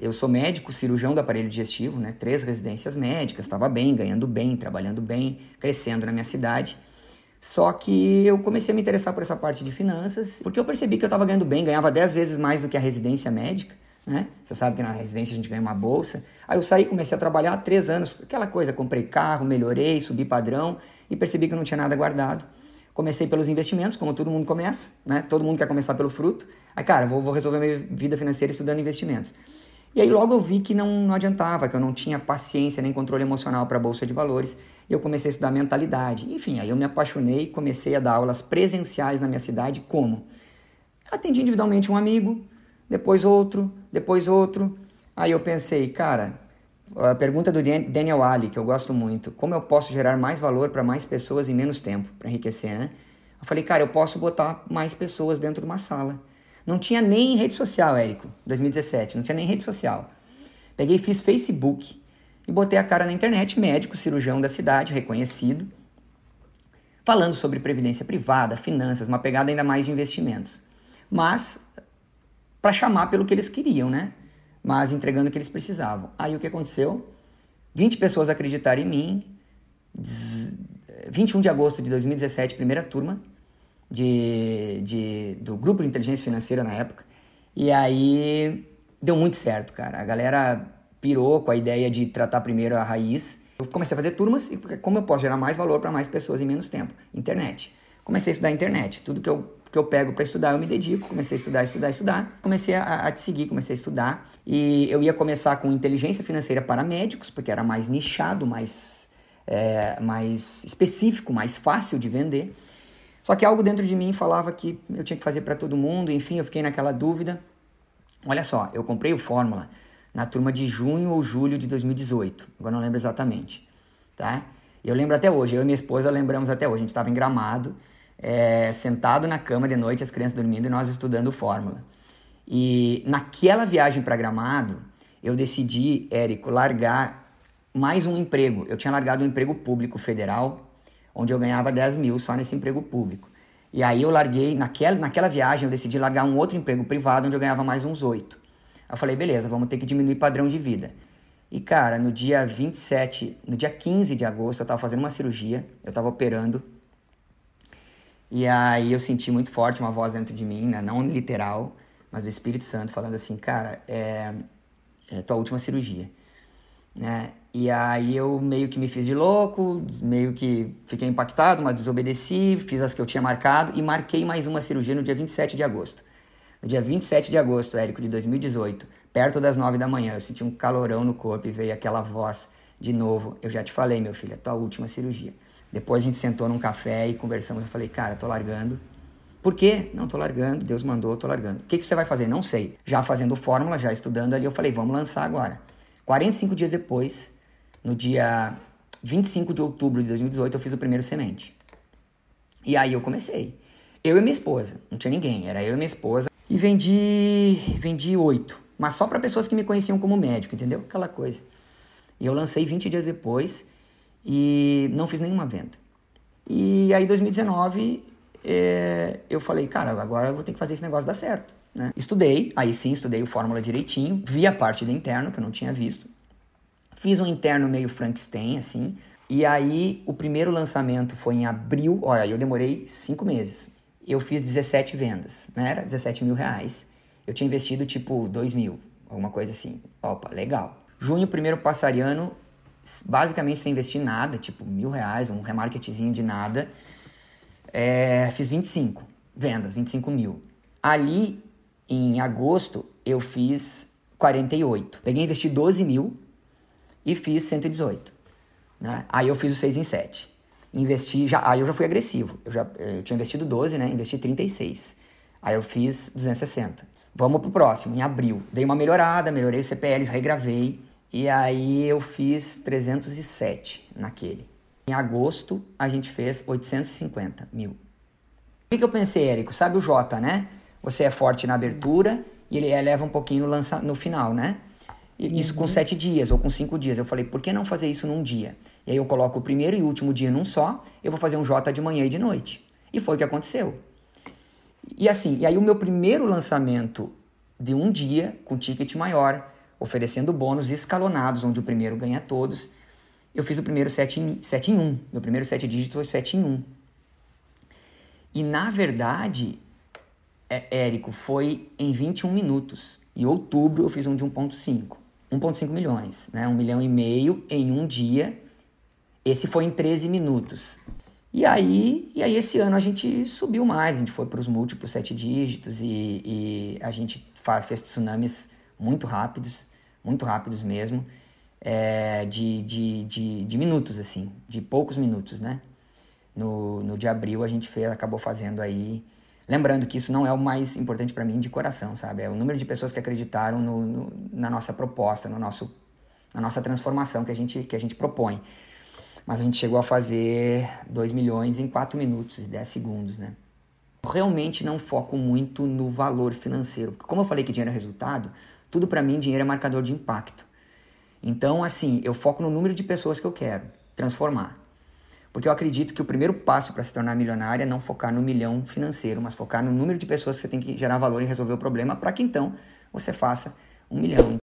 Eu sou médico, cirurgião do aparelho digestivo, né? Três residências médicas, estava bem, ganhando bem, trabalhando bem, crescendo na minha cidade. Só que eu comecei a me interessar por essa parte de finanças, porque eu percebi que eu estava ganhando bem, ganhava dez vezes mais do que a residência médica, né? Você sabe que na residência a gente ganha uma bolsa. Aí eu saí, comecei a trabalhar há três anos, aquela coisa, comprei carro, melhorei, subi padrão e percebi que eu não tinha nada guardado. Comecei pelos investimentos, como todo mundo começa, né? Todo mundo quer começar pelo fruto. Aí, cara, vou, vou resolver minha vida financeira estudando investimentos. E aí logo eu vi que não, não adiantava, que eu não tinha paciência nem controle emocional para a bolsa de valores. E eu comecei a estudar mentalidade. Enfim, aí eu me apaixonei, comecei a dar aulas presenciais na minha cidade. Como? Atendi individualmente um amigo, depois outro, depois outro. Aí eu pensei, cara, a pergunta do Daniel Ali, que eu gosto muito, como eu posso gerar mais valor para mais pessoas em menos tempo, para enriquecer, né? Eu falei, cara, eu posso botar mais pessoas dentro de uma sala. Não tinha nem rede social, Érico, 2017, não tinha nem rede social. Peguei fiz Facebook e botei a cara na internet, médico, cirurgião da cidade, reconhecido, falando sobre previdência privada, finanças, uma pegada ainda mais de investimentos. Mas para chamar pelo que eles queriam, né? Mas entregando o que eles precisavam. Aí o que aconteceu? 20 pessoas acreditaram em mim. 21 de agosto de 2017, primeira turma de, de, do grupo de inteligência financeira na época. E aí deu muito certo, cara. A galera pirou com a ideia de tratar primeiro a raiz. Eu comecei a fazer turmas e como eu posso gerar mais valor para mais pessoas em menos tempo? Internet. Comecei a estudar internet. Tudo que eu, que eu pego para estudar, eu me dedico. Comecei a estudar, estudar, estudar. Comecei a, a te seguir, comecei a estudar. E eu ia começar com inteligência financeira para médicos, porque era mais nichado, mais, é, mais específico, mais fácil de vender. Só que algo dentro de mim falava que eu tinha que fazer para todo mundo, enfim, eu fiquei naquela dúvida. Olha só, eu comprei o Fórmula na turma de junho ou julho de 2018, agora não lembro exatamente, tá? Eu lembro até hoje, eu e minha esposa lembramos até hoje, a gente estava em Gramado, é, sentado na cama de noite, as crianças dormindo e nós estudando Fórmula. E naquela viagem para Gramado, eu decidi, Érico, largar mais um emprego. Eu tinha largado um emprego público federal onde eu ganhava 10 mil só nesse emprego público. E aí eu larguei, naquela, naquela viagem eu decidi largar um outro emprego privado onde eu ganhava mais uns 8. Eu falei, beleza, vamos ter que diminuir padrão de vida. E cara, no dia 27, no dia 15 de agosto eu tava fazendo uma cirurgia, eu tava operando. E aí eu senti muito forte uma voz dentro de mim, né? não literal, mas do Espírito Santo falando assim, cara, é, é tua última cirurgia né? E aí eu meio que me fiz de louco, meio que fiquei impactado, mas desobedeci, fiz as que eu tinha marcado e marquei mais uma cirurgia no dia 27 de agosto. No dia 27 de agosto, Érico, de 2018, perto das 9 da manhã, eu senti um calorão no corpo e veio aquela voz de novo. Eu já te falei, meu filho, é tua última cirurgia. Depois a gente sentou num café e conversamos. Eu falei, cara, tô largando. Por quê? Não, tô largando. Deus mandou, tô largando. O que, que você vai fazer? Não sei. Já fazendo fórmula, já estudando ali, eu falei, vamos lançar agora. 45 dias depois, no dia 25 de outubro de 2018, eu fiz o primeiro semente. E aí eu comecei. Eu e minha esposa, não tinha ninguém, era eu e minha esposa. E vendi, vendi oito, mas só para pessoas que me conheciam como médico, entendeu? Aquela coisa. E eu lancei 20 dias depois e não fiz nenhuma venda. E aí, em 2019, é, eu falei, cara, agora eu vou ter que fazer esse negócio dar certo. Né? Estudei, aí sim, estudei o Fórmula direitinho, vi a parte do interno, que eu não tinha visto. Fiz um interno meio Frankenstein, assim. E aí, o primeiro lançamento foi em abril. Olha, eu demorei cinco meses. Eu fiz 17 vendas, né? Era 17 mil reais. Eu tinha investido, tipo, 2 mil, alguma coisa assim. Opa, legal. Junho, primeiro passariano, basicamente sem investir nada, tipo, mil reais, um remarketzinho de nada. É, fiz 25 vendas, 25 mil. Ali, em agosto, eu fiz 48. Peguei e investi 12 mil e fiz 118. Né? Aí eu fiz o 6 em 7. Investi, já, aí eu já fui agressivo. Eu, já, eu tinha investido 12, né? Investi 36. Aí eu fiz 260. Vamos pro próximo, em abril. Dei uma melhorada, melhorei os CPLs, regravei. E aí eu fiz 307 naquele. Em agosto, a gente fez 850 mil. O que, que eu pensei, Érico? Sabe o J, né? Você é forte na abertura e ele eleva um pouquinho no, lança, no final, né? Isso uhum. com sete dias ou com cinco dias. Eu falei, por que não fazer isso num dia? E aí eu coloco o primeiro e último dia num só, eu vou fazer um J de manhã e de noite. E foi o que aconteceu. E assim, e aí o meu primeiro lançamento de um dia, com ticket maior, oferecendo bônus escalonados, onde o primeiro ganha todos. Eu fiz o primeiro 7 em, 7 em 1. Meu primeiro 7 dígitos foi 7 em 1. E na verdade, é, Érico, foi em 21 minutos. Em outubro eu fiz um de 1,5. 1,5 milhões, né? Um milhão e meio em um dia. Esse foi em 13 minutos. E aí, e aí esse ano a gente subiu mais, a gente foi para os múltiplos sete dígitos e, e a gente faz, fez tsunamis muito rápidos, muito rápidos mesmo, é, de, de, de, de, minutos, assim, de poucos minutos, né? No, no de abril a gente fez, acabou fazendo aí. Lembrando que isso não é o mais importante para mim de coração, sabe? É o número de pessoas que acreditaram no, no, na nossa proposta, no nosso, na nossa transformação que a gente, que a gente propõe. Mas a gente chegou a fazer 2 milhões em 4 minutos e 10 segundos, né? Eu realmente não foco muito no valor financeiro, porque como eu falei que dinheiro é resultado, tudo para mim dinheiro é marcador de impacto. Então, assim, eu foco no número de pessoas que eu quero transformar. Porque eu acredito que o primeiro passo para se tornar milionário é não focar no milhão financeiro, mas focar no número de pessoas que você tem que gerar valor e resolver o problema para que então você faça um milhão.